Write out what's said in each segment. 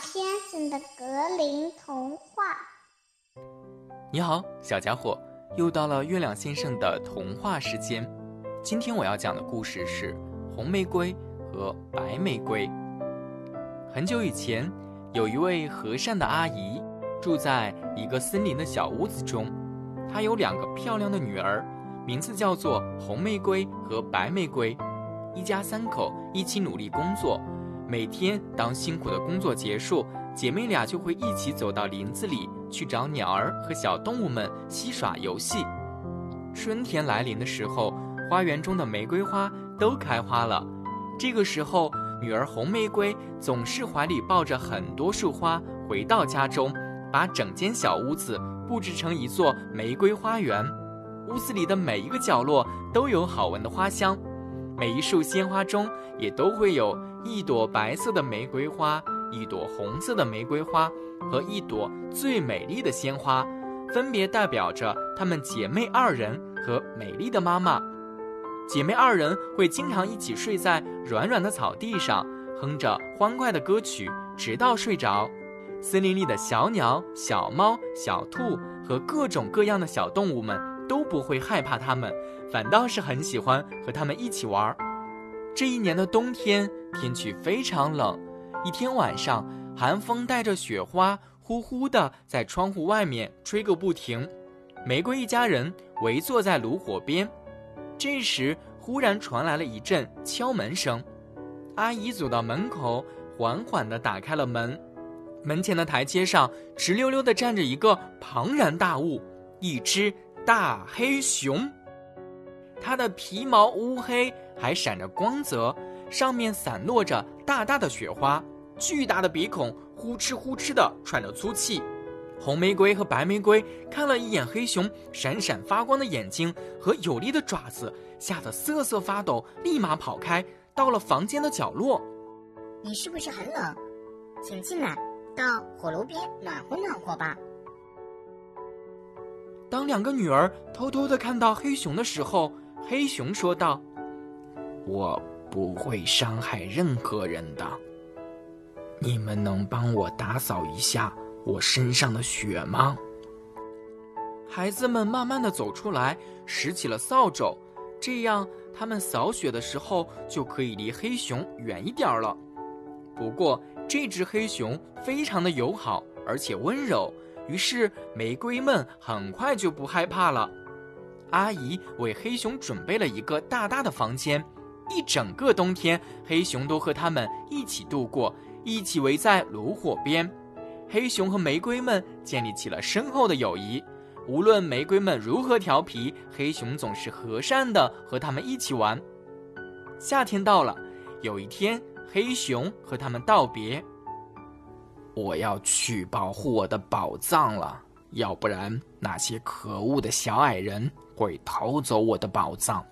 先生的格林童话。你好，小家伙，又到了月亮先生的童话时间。今天我要讲的故事是《红玫瑰和白玫瑰》。很久以前，有一位和善的阿姨，住在一个森林的小屋子中。她有两个漂亮的女儿，名字叫做红玫瑰和白玫瑰。一家三口一起努力工作。每天，当辛苦的工作结束，姐妹俩就会一起走到林子里去找鸟儿和小动物们嬉耍游戏。春天来临的时候，花园中的玫瑰花都开花了。这个时候，女儿红玫瑰总是怀里抱着很多束花，回到家中，把整间小屋子布置成一座玫瑰花园。屋子里的每一个角落都有好闻的花香。每一束鲜花中也都会有一朵白色的玫瑰花，一朵红色的玫瑰花和一朵最美丽的鲜花，分别代表着她们姐妹二人和美丽的妈妈。姐妹二人会经常一起睡在软软的草地上，哼着欢快的歌曲，直到睡着。森林里的小鸟、小猫、小兔和各种各样的小动物们。都不会害怕它们，反倒是很喜欢和它们一起玩。这一年的冬天，天气非常冷。一天晚上，寒风带着雪花，呼呼地在窗户外面吹个不停。玫瑰一家人围坐在炉火边，这时忽然传来了一阵敲门声。阿姨走到门口，缓缓地打开了门。门前的台阶上，直溜溜地站着一个庞然大物，一只。大黑熊，它的皮毛乌黑，还闪着光泽，上面散落着大大的雪花，巨大的鼻孔呼哧呼哧地喘着粗气。红玫瑰和白玫瑰看了一眼黑熊闪闪发光的眼睛和有力的爪子，吓得瑟瑟发抖，立马跑开，到了房间的角落。你是不是很冷？请进来，到火炉边暖和暖和吧。当两个女儿偷偷的看到黑熊的时候，黑熊说道：“我不会伤害任何人的。你们能帮我打扫一下我身上的雪吗？”孩子们慢慢的走出来，拾起了扫帚，这样他们扫雪的时候就可以离黑熊远一点了。不过，这只黑熊非常的友好，而且温柔。于是，玫瑰们很快就不害怕了。阿姨为黑熊准备了一个大大的房间，一整个冬天，黑熊都和他们一起度过，一起围在炉火边。黑熊和玫瑰们建立起了深厚的友谊。无论玫瑰们如何调皮，黑熊总是和善的和他们一起玩。夏天到了，有一天，黑熊和他们道别。我要去保护我的宝藏了，要不然那些可恶的小矮人会偷走我的宝藏。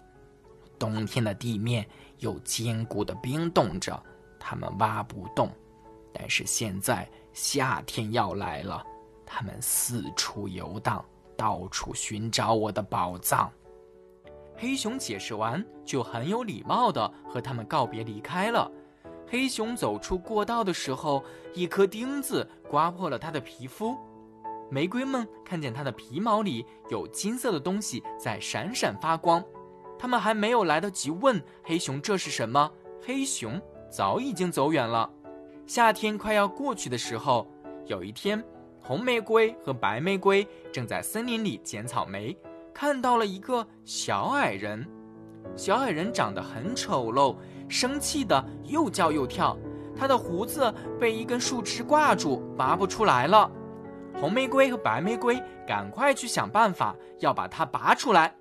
冬天的地面有坚固的冰冻着，他们挖不动。但是现在夏天要来了，他们四处游荡，到处寻找我的宝藏。黑熊解释完，就很有礼貌的和他们告别，离开了。黑熊走出过道的时候，一颗钉子刮破了它的皮肤。玫瑰们看见它的皮毛里有金色的东西在闪闪发光，他们还没有来得及问黑熊这是什么，黑熊早已经走远了。夏天快要过去的时候，有一天，红玫瑰和白玫瑰正在森林里捡草莓，看到了一个小矮人。小矮人长得很丑陋。生气的又叫又跳，他的胡子被一根树枝挂住，拔不出来了。红玫瑰和白玫瑰赶快去想办法，要把它拔出来。